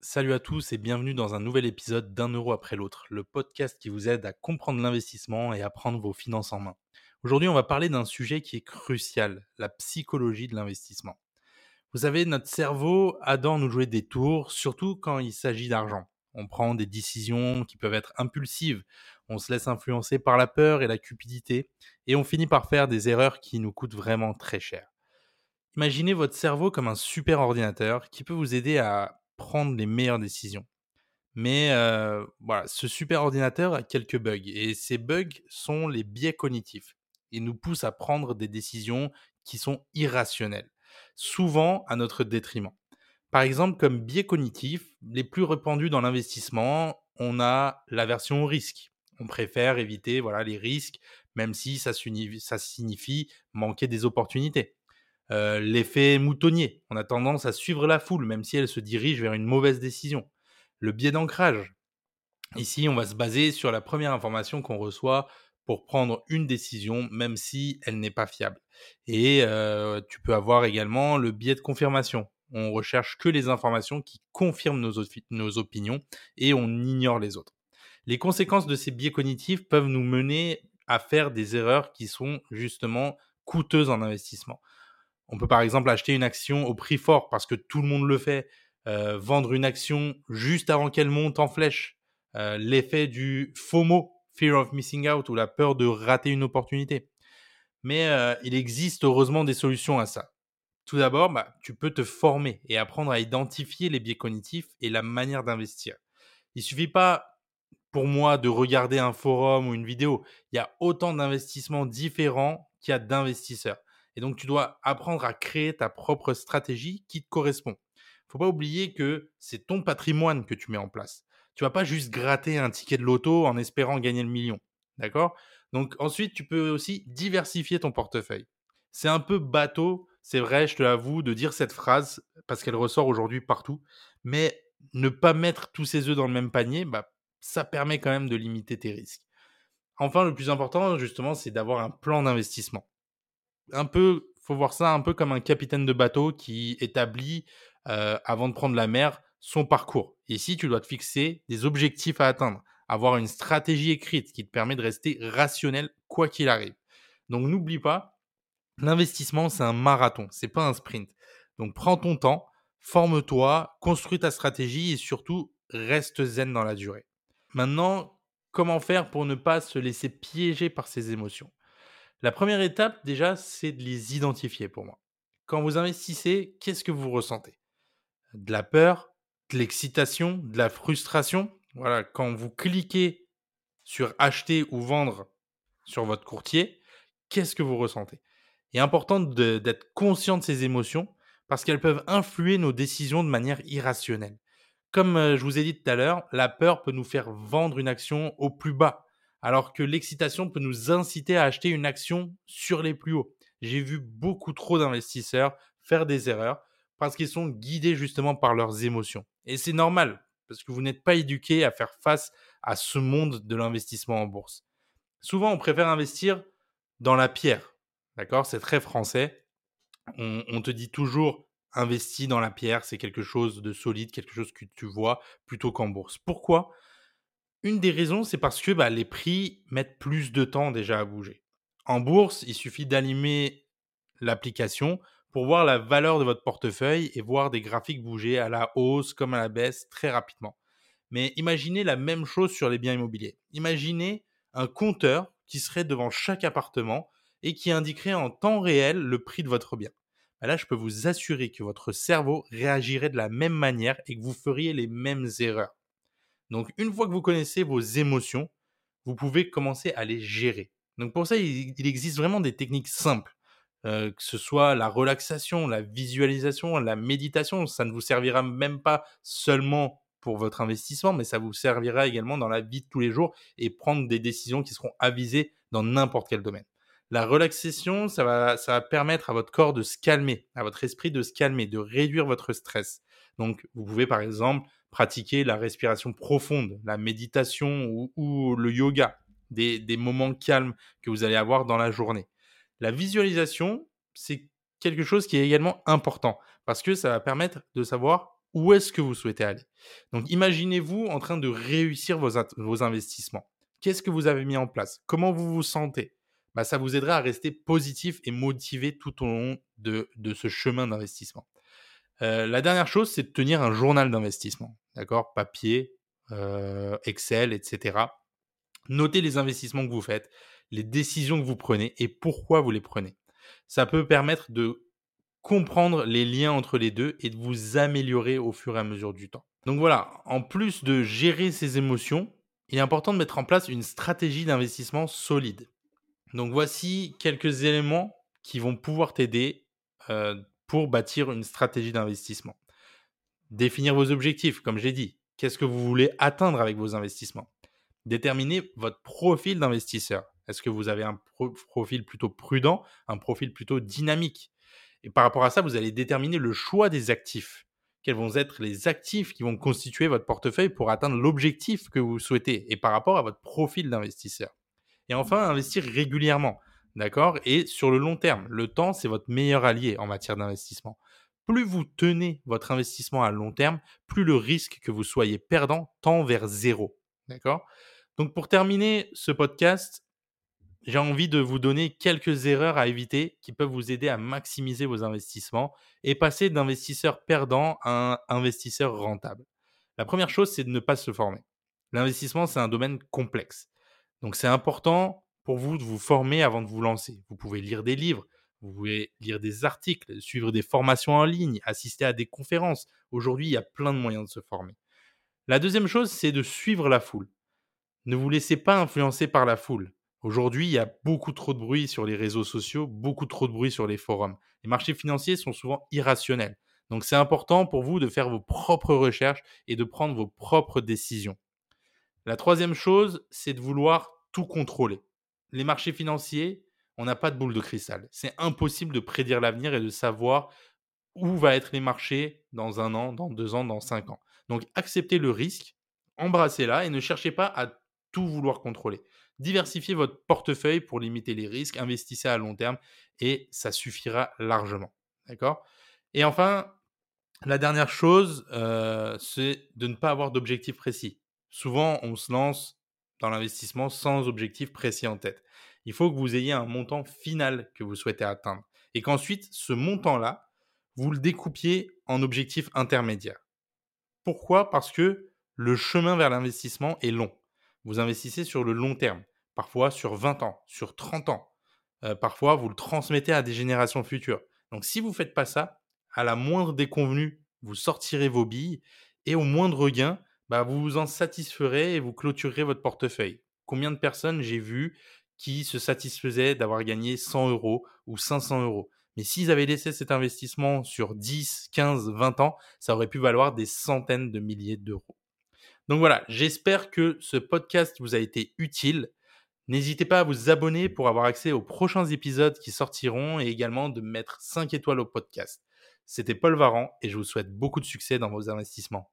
Salut à tous et bienvenue dans un nouvel épisode d'un euro après l'autre, le podcast qui vous aide à comprendre l'investissement et à prendre vos finances en main. Aujourd'hui, on va parler d'un sujet qui est crucial, la psychologie de l'investissement. Vous savez, notre cerveau adore nous jouer des tours, surtout quand il s'agit d'argent. On prend des décisions qui peuvent être impulsives, on se laisse influencer par la peur et la cupidité, et on finit par faire des erreurs qui nous coûtent vraiment très cher. Imaginez votre cerveau comme un super ordinateur qui peut vous aider à prendre les meilleures décisions. Mais voilà, ce super ordinateur a quelques bugs et ces bugs sont les biais cognitifs. Ils nous poussent à prendre des décisions qui sont irrationnelles, souvent à notre détriment. Par exemple, comme biais cognitif, les plus répandus dans l'investissement, on a l'aversion au risque. On préfère éviter voilà, les risques, même si ça signifie manquer des opportunités. Euh, l'effet moutonnier. On a tendance à suivre la foule, même si elle se dirige vers une mauvaise décision. Le biais d'ancrage. Ici, on va se baser sur la première information qu'on reçoit pour prendre une décision, même si elle n'est pas fiable. Et euh, tu peux avoir également le biais de confirmation. On recherche que les informations qui confirment nos, nos opinions et on ignore les autres. Les conséquences de ces biais cognitifs peuvent nous mener à faire des erreurs qui sont justement coûteuses en investissement. On peut par exemple acheter une action au prix fort parce que tout le monde le fait, euh, vendre une action juste avant qu'elle monte en flèche, euh, l'effet du FOMO, Fear of Missing Out, ou la peur de rater une opportunité. Mais euh, il existe heureusement des solutions à ça. Tout d'abord, bah, tu peux te former et apprendre à identifier les biais cognitifs et la manière d'investir. Il suffit pas pour moi de regarder un forum ou une vidéo. Il y a autant d'investissements différents qu'il y a d'investisseurs. Et donc, tu dois apprendre à créer ta propre stratégie qui te correspond. Il Faut pas oublier que c'est ton patrimoine que tu mets en place. Tu vas pas juste gratter un ticket de loto en espérant gagner le million. D'accord? Donc, ensuite, tu peux aussi diversifier ton portefeuille. C'est un peu bateau, c'est vrai, je te l'avoue, de dire cette phrase parce qu'elle ressort aujourd'hui partout. Mais ne pas mettre tous ses œufs dans le même panier, bah, ça permet quand même de limiter tes risques. Enfin, le plus important, justement, c'est d'avoir un plan d'investissement un peu, faut voir ça un peu comme un capitaine de bateau qui établit, euh, avant de prendre la mer, son parcours. Ici, tu dois te fixer des objectifs à atteindre, avoir une stratégie écrite qui te permet de rester rationnel quoi qu'il arrive. Donc n'oublie pas, l'investissement, c'est un marathon, c'est pas un sprint. Donc prends ton temps, forme-toi, construis ta stratégie et surtout reste zen dans la durée. Maintenant, comment faire pour ne pas se laisser piéger par ses émotions? La première étape, déjà, c'est de les identifier pour moi. Quand vous investissez, qu'est-ce que vous ressentez? De la peur, de l'excitation, de la frustration? Voilà, quand vous cliquez sur acheter ou vendre sur votre courtier, qu'est-ce que vous ressentez? Il est important d'être conscient de ces émotions parce qu'elles peuvent influer nos décisions de manière irrationnelle. Comme euh, je vous ai dit tout à l'heure, la peur peut nous faire vendre une action au plus bas alors que l'excitation peut nous inciter à acheter une action sur les plus hauts. J'ai vu beaucoup trop d'investisseurs faire des erreurs parce qu'ils sont guidés justement par leurs émotions. Et c'est normal, parce que vous n'êtes pas éduqué à faire face à ce monde de l'investissement en bourse. Souvent, on préfère investir dans la pierre. D'accord? C'est très français. On, on, te dit toujours investis dans la pierre, c'est quelque chose de solide, quelque chose que tu vois, plutôt qu'en bourse. Pourquoi? Une des raisons, c'est parce que bah, les prix mettent plus de temps déjà à bouger. En bourse, il suffit d'allumer l'application pour voir la valeur de votre portefeuille et voir des graphiques bouger à la hausse comme à la baisse très rapidement. Mais imaginez la même chose sur les biens immobiliers. Imaginez un compteur qui serait devant chaque appartement et qui indiquerait en temps réel le prix de votre bien. Bah là, je peux vous assurer que votre cerveau réagirait de la même manière et que vous feriez les mêmes erreurs. Donc, une fois que vous connaissez vos émotions, vous pouvez commencer à les gérer. Donc, pour ça, il, existe vraiment des techniques simples. Euh, que ce soit la relaxation, la visualisation, la méditation, ça ne vous servira même pas seulement pour votre investissement, mais ça vous servira également dans la vie de tous les jours et prendre des décisions qui seront avisées dans n'importe quel domaine. La relaxation, ça va, ça va permettre à votre corps de se calmer, à votre esprit de se calmer, de réduire votre stress. Donc, vous pouvez par exemple pratiquer la respiration profonde, la méditation ou, le yoga, des, moments calmes que vous allez avoir dans la journée. La visualisation, c'est quelque chose qui est également important parce que ça va permettre de savoir où est-ce que vous souhaitez aller. Donc imaginez-vous en train de réussir vos, investissements. Qu'est-ce que vous avez mis en place? Comment vous vous sentez? Bah, Ça vous aidera à rester positif et motivé tout au long de ce chemin d'investissement. Euh, la dernière chose, c'est de tenir un journal d'investissement. D'accord? Papier, euh, Excel, etc. Notez les investissements que vous faites, les décisions que vous prenez et pourquoi vous les prenez. Ça peut permettre de comprendre les liens entre les deux et de vous améliorer au fur et à mesure du temps. Donc voilà, en plus de gérer ses émotions, il est important de mettre en place une stratégie d'investissement solide. Donc voici quelques éléments qui vont pouvoir t'aider euh, pour bâtir une stratégie d'investissement. Définir vos objectifs, comme j'ai dit. Qu'est-ce que vous voulez atteindre avec vos investissements? Déterminer votre profil d'investisseur. Est-ce que vous avez un profil plutôt prudent, un profil plutôt dynamique? Et par rapport à ça, vous allez déterminer le choix des actifs. Quels vont être les actifs qui vont constituer votre portefeuille pour atteindre l'objectif que vous souhaitez et par rapport à votre profil d'investisseur? Et enfin, investir régulièrement. D'accord? Et sur le long terme, le temps, c'est votre meilleur allié en matière d'investissement plus vous tenez votre investissement à long terme, plus le risque que vous soyez perdant tend vers zéro. D'accord? Donc pour terminer ce podcast, j'ai envie de vous donner quelques erreurs à éviter qui peuvent vous aider à maximiser vos investissements et passer d'investisseur perdant à un investisseur rentable. La première chose, c'est de ne pas se former. L'investissement, c'est un domaine complexe. Donc c'est important pour vous de vous former avant de vous lancer. Vous pouvez lire des livres, vous pouvez lire des articles, suivre des formations en ligne, assister à des conférences. Aujourd'hui, il y a plein de moyens de se former. La deuxième chose, c'est de suivre la foule. Ne vous laissez pas influencer par la foule. Aujourd'hui, il y a beaucoup trop de bruit sur les réseaux sociaux, beaucoup trop de bruit sur les forums. Les marchés financiers sont souvent irrationnels. Donc c'est important pour vous de faire vos propres recherches et de prendre vos propres décisions. La troisième chose, c'est de vouloir tout contrôler. Les marchés financiers, on n'a pas de boule de cristal. C'est impossible de prédire l'avenir et de savoir où va être les marchés dans un an, dans deux ans, dans cinq ans. Donc acceptez le risque, embrassez-la et ne cherchez pas à tout vouloir contrôler. Diversifiez votre portefeuille pour limiter les risques, investissez à long terme et ça suffira largement. D'accord? Et enfin, la dernière chose, euh, c'est de ne pas avoir d'objectif précis. Souvent, on se lance dans l'investissement sans objectif précis en tête il faut que vous ayez un montant final que vous souhaitez atteindre. Et qu'ensuite, ce montant-là, vous le découpiez en objectifs intermédiaires. Pourquoi? Parce que le chemin vers l'investissement est long. Vous investissez sur le long terme, parfois sur 20 ans, sur 30 ans. Euh, parfois, vous le transmettez à des générations futures. Donc, si vous ne faites pas ça, à la moindre déconvenue, vous sortirez vos billes et au moindre gain, bah, vous vous en satisferez et vous clôturerez votre portefeuille. Combien de personnes j'ai vu qui se satisfaisaient d'avoir gagné 100 euros ou 500 euros? Mais s'ils avaient laissé cet investissement sur 10, 15, 20 ans, ça aurait pu valoir des centaines de milliers d'euros. Donc voilà, j'espère que ce podcast vous a été utile. N'hésitez pas à vous abonner pour avoir accès aux prochains épisodes qui sortiront et également de mettre 5 étoiles au podcast. C'était Paul Varan et je vous souhaite beaucoup de succès dans vos investissements.